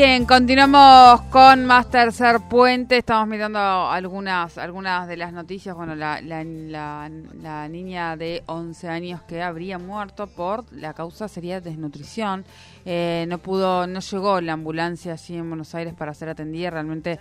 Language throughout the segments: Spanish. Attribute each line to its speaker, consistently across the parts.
Speaker 1: Bien, continuamos con más tercer puente. Estamos mirando algunas algunas de las noticias. Bueno, la, la, niña de 11 años que habría muerto por la causa sería desnutrición. Eh, no pudo, no llegó la ambulancia allí en Buenos Aires para ser atendida. Realmente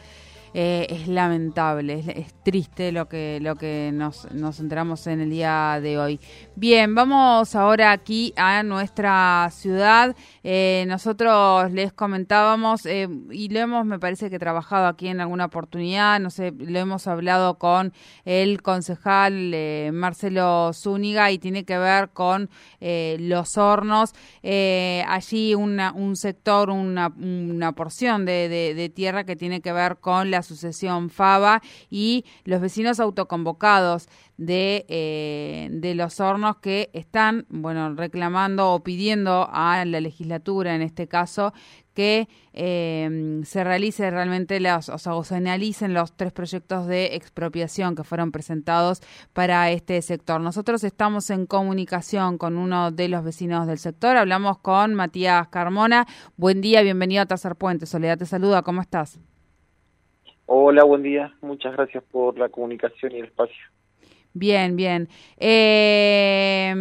Speaker 1: eh, es lamentable, es, triste lo que, lo que nos, nos enteramos en el día de hoy. Bien, vamos ahora aquí a nuestra ciudad. Eh, nosotros les comentábamos eh, y lo hemos, me parece que trabajado aquí en alguna oportunidad, no sé, lo hemos hablado con el concejal Marcelo Zúñiga y tiene que ver con los hornos. allí una, un sector, una, una porción de, de tierra que tiene que ver con la la sucesión FABA y los vecinos autoconvocados de, eh, de los hornos que están, bueno, reclamando o pidiendo a la legislatura, en este caso, que eh, se realice realmente los, o, sea, o se analicen los tres proyectos de expropiación que fueron presentados para este sector. Nosotros estamos en comunicación con uno de los vecinos del sector, hablamos con Matías Carmona. Buen día, bienvenido a Tercer Puente. Soledad te saluda, ¿cómo estás?
Speaker 2: Hola, buen día. Muchas gracias por la comunicación y el espacio.
Speaker 1: Bien, bien. Eh,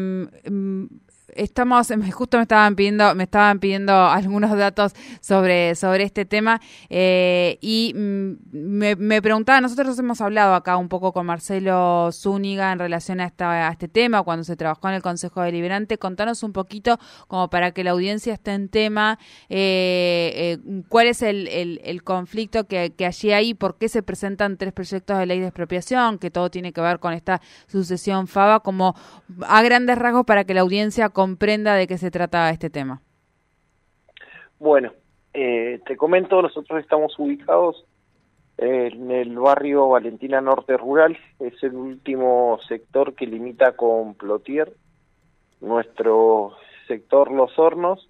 Speaker 1: estamos, justo me estaban pidiendo, me estaban pidiendo algunos datos sobre, sobre este tema eh, y mm, me, preguntaba, nosotros hemos hablado acá un poco con Marcelo Zúñiga en relación a, esta, a este tema cuando se trabajó en el Consejo Deliberante. Contanos un poquito, como para que la audiencia esté en tema, eh, eh, cuál es el, el, conflicto que, que allí hay, por qué se presentan tres proyectos de ley de expropiación, que todo tiene que ver con esta sucesión FABA, como a grandes rasgos para que la audiencia comprenda de qué se trata este tema.
Speaker 2: Bueno, eh, te comento, nosotros estamos ubicados en el barrio Valentina Norte Rural, es el último sector que limita con Plotier, nuestro sector Los Hornos,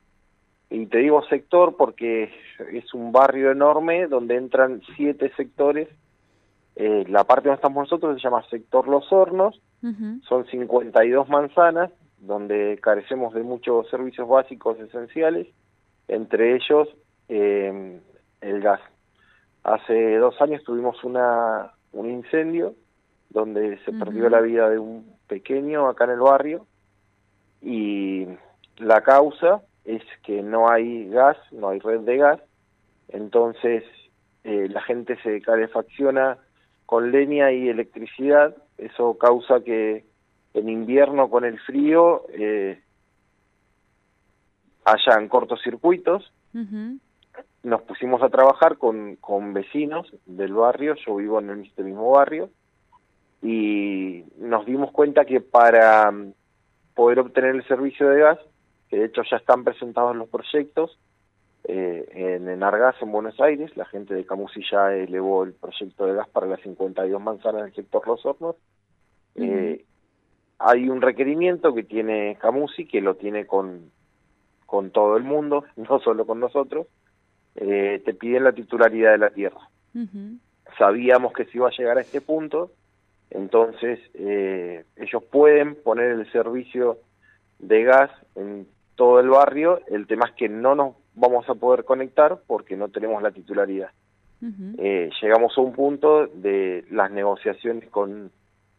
Speaker 2: y te digo sector porque es un barrio enorme donde entran siete sectores. Eh, la parte donde estamos nosotros se llama sector Los Hornos, son 52 manzanas, donde carecemos de muchos servicios básicos esenciales, entre ellos eh, el gas. Hace dos años tuvimos una, un incendio donde se perdió la vida de un pequeño acá en el barrio y la causa es que no hay gas, no hay red de gas, entonces eh, la gente se calefacciona con leña y electricidad, eso causa que en invierno con el frío eh, hayan cortocircuitos. Nos pusimos a trabajar con, con vecinos del barrio, yo vivo en este mismo barrio, y nos dimos cuenta que para mm, poder obtener el servicio de gas, que de hecho ya están presentados los proyectos, eh, en Enargas, en Buenos Aires, la gente de Camusi ya elevó el proyecto de gas para las 52 manzanas del sector Los Hornos, eh, hay un requerimiento que tiene Camusi, que lo tiene con, con todo el mundo, no solo con nosotros, eh, te piden la titularidad de la tierra. Sabíamos que se iba a llegar a este punto, entonces eh, ellos pueden poner el servicio de gas en todo el barrio, el tema es que no nos vamos a poder conectar porque no tenemos la titularidad. eh, llegamos a un punto de las negociaciones con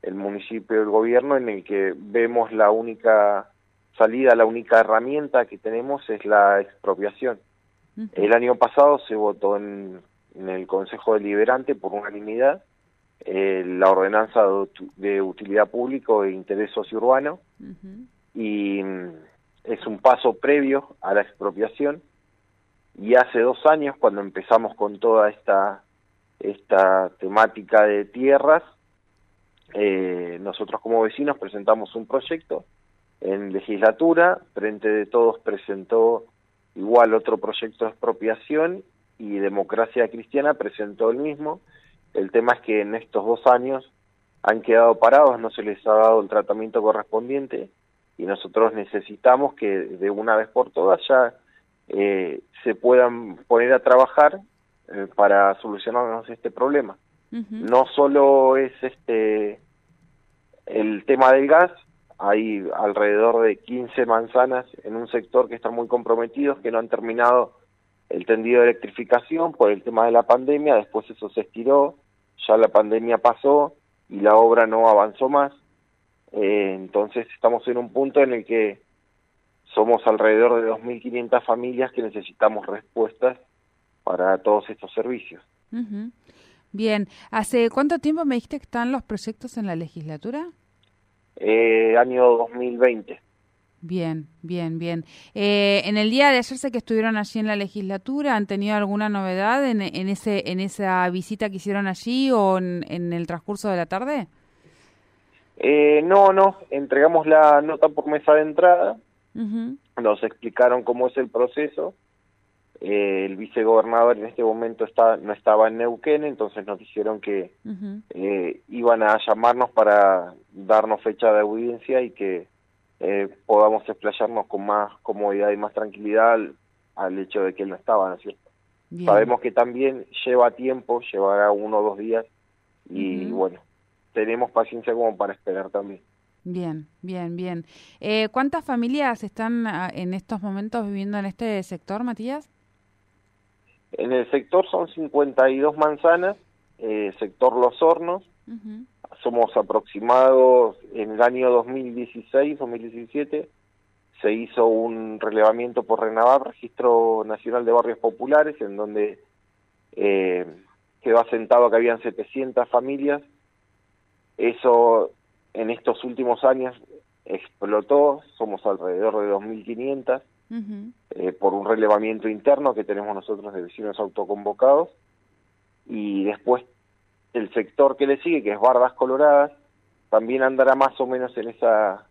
Speaker 2: el municipio y el gobierno en el que vemos la única salida, la única herramienta que tenemos es la expropiación. El año pasado se votó en, el Consejo Deliberante por unanimidad eh, la ordenanza de, utilidad pública e interés sociourbano y mm, es un paso previo a la expropiación y hace dos años cuando empezamos con toda esta esta temática de tierras eh, nosotros como vecinos presentamos un proyecto en legislatura, Frente de Todos presentó igual otro proyecto de expropiación y Democracia Cristiana presentó el mismo. El tema es que en estos dos años han quedado parados, no se les ha dado el tratamiento correspondiente y nosotros necesitamos que de una vez por todas ya eh, se puedan poner a trabajar eh, para solucionarnos este problema. No solo es este el tema del gas, hay alrededor de 15 manzanas en un sector que están muy comprometidos, que no han terminado el tendido de electrificación por el tema de la pandemia, después eso se estiró, ya la pandemia pasó y la obra no avanzó más. Eh, entonces estamos en un punto en el que somos alrededor de 2.500 familias que necesitamos respuestas para todos estos servicios.
Speaker 1: Bien, ¿hace cuánto tiempo me dijiste que están los proyectos en la legislatura?
Speaker 2: Eh, año 2020.
Speaker 1: Bien, bien, bien. Eh, en el día de ayer sé que estuvieron allí en la legislatura. ¿Han tenido alguna novedad en, en ese en esa visita que hicieron allí o en, el transcurso de la tarde?
Speaker 2: Eh, no, no. Entregamos la nota por mesa de entrada. Nos explicaron cómo es el proceso. Eh, el vicegobernador en este momento está, no estaba en Neuquén, entonces nos dijeron que eh, iban a llamarnos para darnos fecha de audiencia y que eh, podamos explayarnos con más comodidad y más tranquilidad al, hecho de que él no estaba, ¿no es cierto? Sabemos que también lleva tiempo, llevará uno o dos días y bueno, tenemos paciencia como para esperar también.
Speaker 1: Bien, bien, bien. Eh, ¿Cuántas familias están ah, en estos momentos viviendo en este sector, Matías?
Speaker 2: En el sector son 52 manzanas, eh, sector Los Hornos. Somos aproximados en el año 2016-2017 se hizo un relevamiento por RENAVAP, Registro Nacional de Barrios Populares, en donde eh, quedó asentado que habían 700 familias. Eso en estos últimos años explotó, somos alrededor de 2.500 eh, por un relevamiento interno que tenemos nosotros de vecinos autoconvocados y después el sector que le sigue, que es Bardas Coloradas, también andará más o menos en esa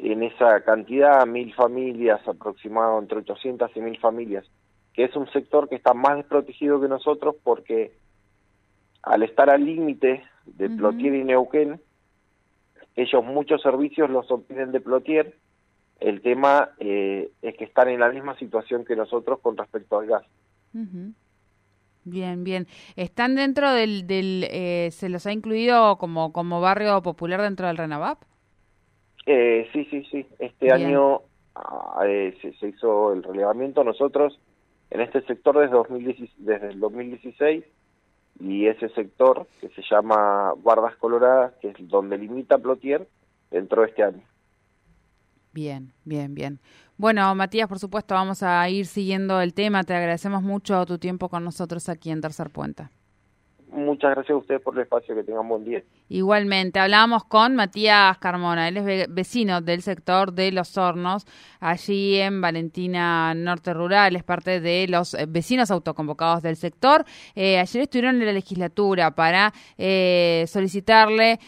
Speaker 2: en esa cantidad, mil familias, aproximado entre 800 y mil familias, que es un sector que está más desprotegido que nosotros porque al estar al límite de Plotier y Neuquén, ellos muchos servicios los obtienen de Plotier el tema eh, es que están en la misma situación que nosotros con respecto al gas.
Speaker 1: Bien, bien. ¿Están dentro del, del eh, se los ha incluido como, como barrio popular dentro del Renavap?
Speaker 2: Eh, sí, sí, sí. Este año ah, eh, se, hizo el relevamiento. Nosotros en este sector desde, 2016, desde el 2016 y ese sector que se llama Bardas Coloradas, que es donde limita Plotier, entró este año.
Speaker 1: Bien, bien, bien. Bueno, Matías, por supuesto, vamos a ir siguiendo el tema. Te agradecemos mucho tu tiempo con nosotros aquí en Tercer Puente.
Speaker 2: Muchas gracias a ustedes por el espacio, que tengan buen día.
Speaker 1: Igualmente, hablábamos con Matías Carmona, él es vecino del sector de Los Hornos, allí en Valentina Norte Rural, es parte de los eh, vecinos autoconvocados del sector. Eh, ayer estuvieron en la legislatura para eh, solicitarle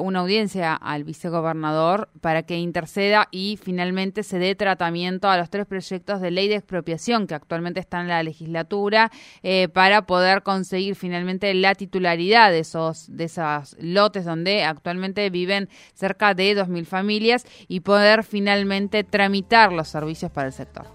Speaker 1: una audiencia al vicegobernador para que interceda y finalmente se dé tratamiento a los tres proyectos de ley de expropiación que actualmente están en la legislatura para poder conseguir finalmente el la titularidad de esos de esas lotes donde actualmente viven cerca de 2.000 familias y poder finalmente tramitar los servicios para el sector.